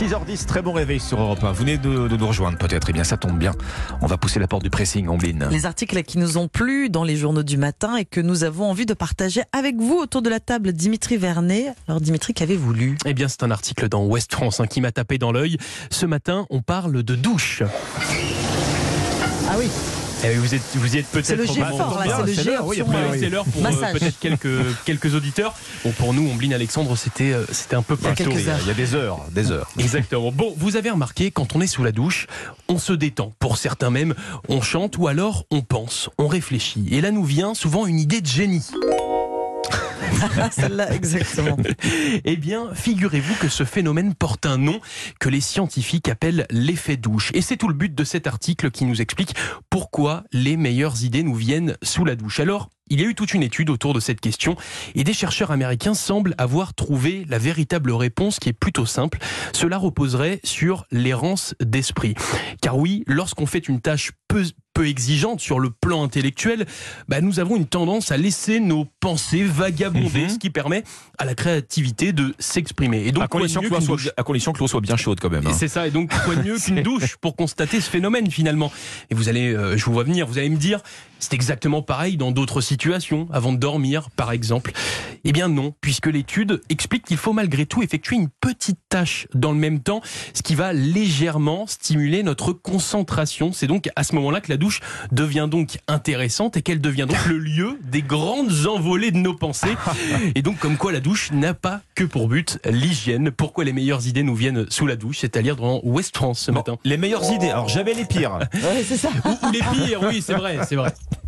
6h10, très bon réveil sur Europe 1. Vous venez de, de nous rejoindre peut-être. Eh bien, ça tombe bien. On va pousser la porte du pressing, Ombline. Les articles qui nous ont plu dans les journaux du matin et que nous avons envie de partager avec vous autour de la table, Dimitri Vernet. Alors, Dimitri, qu'avez-vous lu? Eh bien, c'est un article dans Ouest France hein, qui m'a tapé dans l'œil. Ce matin, on parle de douche. Ah oui. Eh, vous, êtes, vous y êtes peut-être C'est le au G moment fort, où- là, c'est le C'est G l'heure, oui, c'est pour euh, Massage. peut-être quelques, quelques auditeurs. Bon, pour nous, Ombline Alexandre, c'était euh, c'était un peu Il y a plus tôt. Il y a des heures, des heures. Exactement. Bon, vous avez remarqué, quand on est sous la douche, on se détend. Pour certains même, on chante ou alors on pense, on réfléchit. Et là nous vient souvent une idée de génie. Eh bien, figurez-vous que ce phénomène porte un nom que les scientifiques appellent l'effet douche. Et c'est tout le but de cet article qui nous explique pourquoi les meilleures idées nous viennent sous la douche. Alors, il y a eu toute une étude autour de cette question et des chercheurs américains semblent avoir trouvé la véritable réponse qui est plutôt simple. Cela reposerait sur l'errance d'esprit. Car oui, lorsqu'on fait une tâche peu, exigeante sur le plan intellectuel, bah, nous avons une tendance à laisser nos pensées vagabonder, Mhm. ce qui permet à la créativité de s'exprimer. Et donc, À condition, que l'eau soit, douche à condition que l'eau soit bien chaude quand même. et hein. c'est ça, et donc quoi de mieux qu'une douche pour constater ce phénomène finalement? Et vous allez, euh, je vous vois venir, vous allez me dire, c'est exactement pareil dans d'autres situations, avant de dormir par exemple. Eh bien non, puisque l'étude explique qu'il faut malgré tout effectuer une petite tâche dans le même temps, ce qui va légèrement stimuler notre concentration. C'est donc à ce moment-là que la douche devient donc intéressante et qu'elle devient donc le lieu des grandes envolées de nos pensées. Et donc comme quoi la douche n'a pas que pour but l'hygiène. Pourquoi les meilleures idées nous viennent sous la douche, c'est-à-dire dans Ouest France ce Bon, matin. les meilleures idées. Alors, j'avais les pires. Ouais, c'est ça. Ou, ou les pires, oui, c'est vrai, c'est vrai.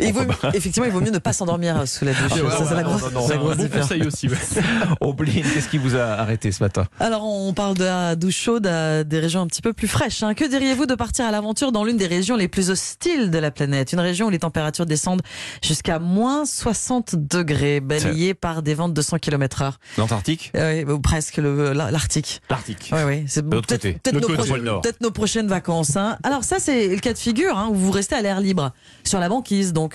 Il vaut- effectivement, il vaut mieux ne pas s'endormir sous la douche. Ah ouais, ça, c'est la ouais, grosse, non, non, c'est la grosse bon conseil aussi. ouais. Ombline, qu'est-ce qui vous a arrêté ce matin Alors, on parle de la douche chaude à des régions un petit peu plus fraîches. hein. Que diriez-vous de partir à l'aventure dans l'une des régions les plus hostiles de la planète? Une région où les températures descendent jusqu'à moins 60 degrés, balayées par des vents de 200 km heure. L'Antarctique? Euh, oui, ou presque l'Arctique. L'Arctique. Oui, oui. C'est peut-être côté. peut-être L'autre nos, peut-être nos prochaines vacances. hein. Alors ça, c'est le cas de figure hein, où vous restez à l'air libre, sur la banquise, donc,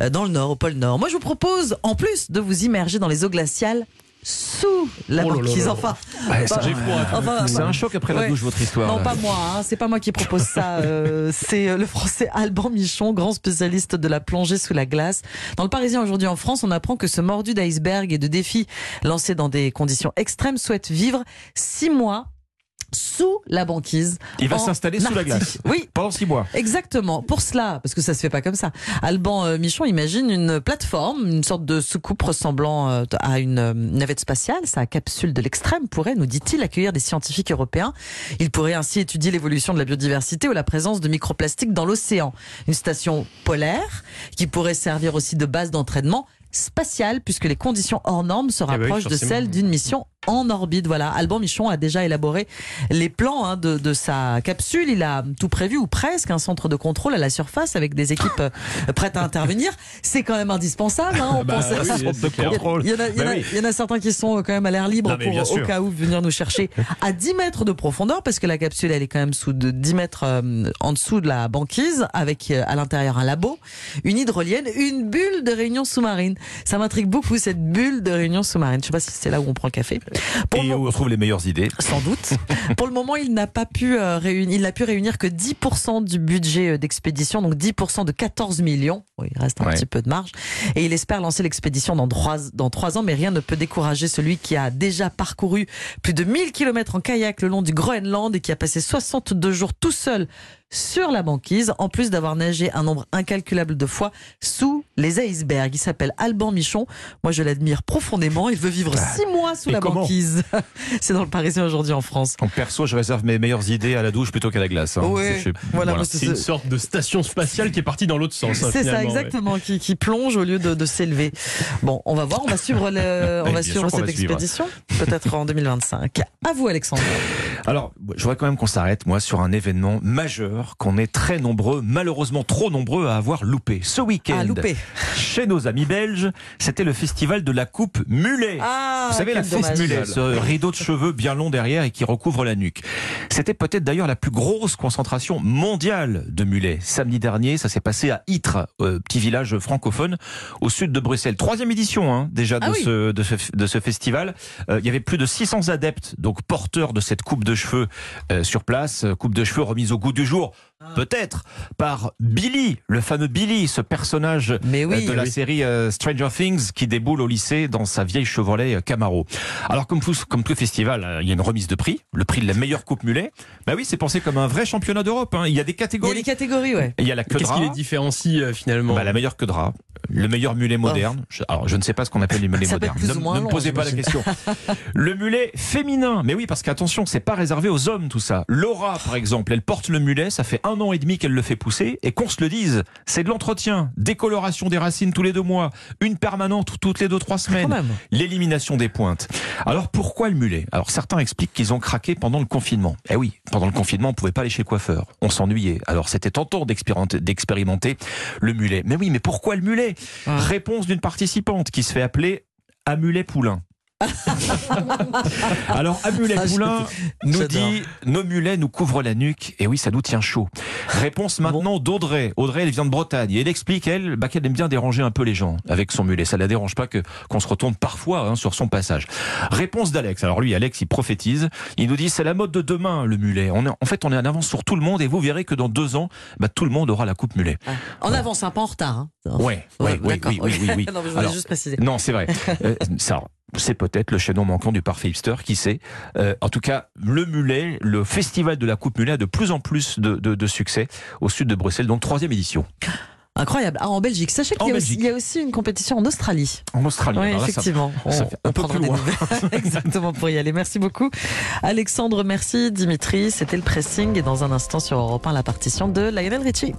euh, dans le nord, au pôle nord. Moi, je vous propose, en plus de vous immerger dans les eaux glaciales, sous la Oh. Enfin, Ouais, froid. enfin, C'est un choc après la Ouais. douche, votre histoire. non, là. pas moi. Hein. C'est pas moi qui propose ça. euh, c'est euh, le Français Alban Michon, grand spécialiste de la plongée sous la glace. Dans le Parisien aujourd'hui en France, on apprend que ce mordu d'iceberg et de défis lancés dans des conditions extrêmes souhaite vivre six mois sous la banquise. Il va s'installer sous la glace. Oui, Pendant six mois. Exactement. Pour cela, parce que ça se fait pas comme ça, Alban euh, Michon imagine une plateforme, une sorte de soucoupe ressemblant euh, à une euh, navette spatiale. Sa capsule de l'extrême pourrait, nous dit-il, accueillir des scientifiques européens. Il pourrait ainsi étudier l'évolution de la biodiversité ou la présence de microplastiques dans l'océan. Une station polaire qui pourrait servir aussi de base d'entraînement spatiale puisque les conditions hors normes se Eh ben oui, rapprochent de celles d'une mission en orbite. Voilà, Alban Michon a déjà élaboré les plans hein, de, de sa capsule. Il a tout prévu ou presque un centre de contrôle à la surface avec des équipes euh, prêtes à intervenir. C'est quand même indispensable. Hein, on Bah pense oui. Il y, en a, il y en a- Bah oui. il y en a certains qui sont quand même à l'air libre Non, pour au sûr. cas où venir nous chercher à 10 mètres de profondeur parce que la capsule elle est quand même sous de 10 mètres euh, en dessous de la banquise avec euh, à l'intérieur un labo, une hydrolienne, une bulle de réunion sous-marine. Ça m'intrigue beaucoup cette bulle de réunion sous-marine. Je sais pas si c'est là où on prend le café. Pour Et où on trouve les meilleures idées. sans doute. Pour le moment, il n'a pas pu euh, réunir, il n'a pu réunir que 10% du budget euh, d'expédition, donc 10% de 14 millions. Il reste un Ouais. petit peu de marge. Et il espère lancer l'expédition dans trois, dans trois ans, mais rien ne peut décourager celui qui a déjà parcouru plus de 1000 km en kayak le long du Groenland et qui a passé 62 jours tout seul sur la banquise, en plus d'avoir nagé un nombre incalculable de fois sous les icebergs. Il s'appelle Alban Michon. Moi, je l'admire profondément. Il veut vivre six mois sous Et la banquise. C'est dans le Parisien aujourd'hui en France. En perso, je réserve mes meilleures idées à la douche plutôt qu'à la glace. hein. Ouais, voilà, c'est- C'est une sorte de station spatiale qui est partie dans l'autre sens. hein, C'est ça, ouais. exactement, qui, qui plonge au lieu de, de s'élever. Bon, on va voir, on va suivre, le, on Oui, va bien suivre sûr qu'on cette va expédition, peut-être en 2025. À vous, Alexandre. Alors, je voudrais quand même qu'on s'arrête, moi, sur un événement majeur qu'on est très nombreux, malheureusement trop nombreux à avoir loupé. Ce week-end, Ah, chez nos amis belges, c'était le festival de la coupe mulet. Ah, Vous savez, la fesse mulet, ce rideau de cheveux bien long derrière et qui recouvre la nuque. C'était peut-être d'ailleurs la plus grosse concentration mondiale de mulets. Samedi dernier, ça s'est passé à Ytre, euh, petit village francophone au sud de Bruxelles. Troisième édition hein, déjà de, Ah oui. ce, de, ce, de ce festival. Euh, il y avait plus de 600 adeptes, donc porteurs de cette coupe de cheveux euh, sur place. Euh, Coupe de cheveux remise au goût du jour. Peut-être par Billy, le fameux Billy, ce personnage Mais oui. euh, de la série euh, Stranger Things qui déboule au lycée dans sa vieille Chevrolet euh, Camaro. Alors comme tout, comme tout festival, il y a une remise de prix, le prix de la meilleure coupe mulet. Bah oui, c'est pensé comme un vrai championnat d'Europe. hein. Il y a des Il y a catégories. les catégories, ouais. Il y a la queue de Qu'est-ce qui les différencie euh, finalement bah, la meilleure queue de rat, le meilleur mulet moderne. Je- alors je ne sais pas ce qu'on appelle les mulets Oh. Modernes. Ne, ne me posez pas la question. le mulet féminin. Mais oui, parce qu'attention, c'est pas réservé aux hommes tout ça. Laura, par exemple, elle porte le mulet, ça fait un an et demi qu'elle le fait pousser, et qu'on se le dise, c'est de l'entretien, décoloration des racines tous les deux mois, une permanente toutes les deux trois semaines, l'élimination des pointes. Alors pourquoi le mulet? Alors certains expliquent qu'ils ont craqué pendant le confinement. Eh oui, pendant le confinement, on pouvait pas aller chez le coiffeur, on s'ennuyait. Alors c'était tentant d'expérimenter, d'expérimenter le mulet. Mais oui, mais pourquoi le mulet? Ah. Réponse d'une participante qui se fait appeler Amulet Poulain. Alors Amulet Ah, Poulain nous dit nos mulets nous couvrent la nuque et oui ça nous tient chaud. Réponse maintenant d'Audrey. Audrey elle vient de Bretagne et elle explique elle bah, qu'elle aime bien déranger un peu les gens avec son mulet. Ça la dérange pas que qu'on se retourne parfois hein, sur son passage. Réponse d'Alex. Alors lui Alex il prophétise. Il nous dit c'est la mode de demain le mulet. On est, en fait on est en avance sur tout le monde et vous verrez que dans deux ans bah, tout le monde aura la coupe mulet. En avance, un pas en retard. Hein. Ouais, Ouais, ouais, oui, oui, oui, oui, oui. non, je Alors, juste préciser. non, c'est vrai. Euh, ça, c'est peut-être le chaînon manquant du parfait hipster, qui sait. Euh, en tout cas, le mulet, le festival de la coupe mulet a de plus en plus de, de- de succès au sud de Bruxelles, donc troisième édition. Incroyable. Ah, en Belgique. Sachez qu'il y, a aussi- Belgique. il y a aussi une compétition en Australie. En Australie. Oui, ça- effectivement. On- un peu plus loin. Exactement pour y aller. Merci beaucoup. Alexandre, merci. Dimitri, c'était le pressing. Et dans un instant sur Europe 1, la partition de Lionel Richie.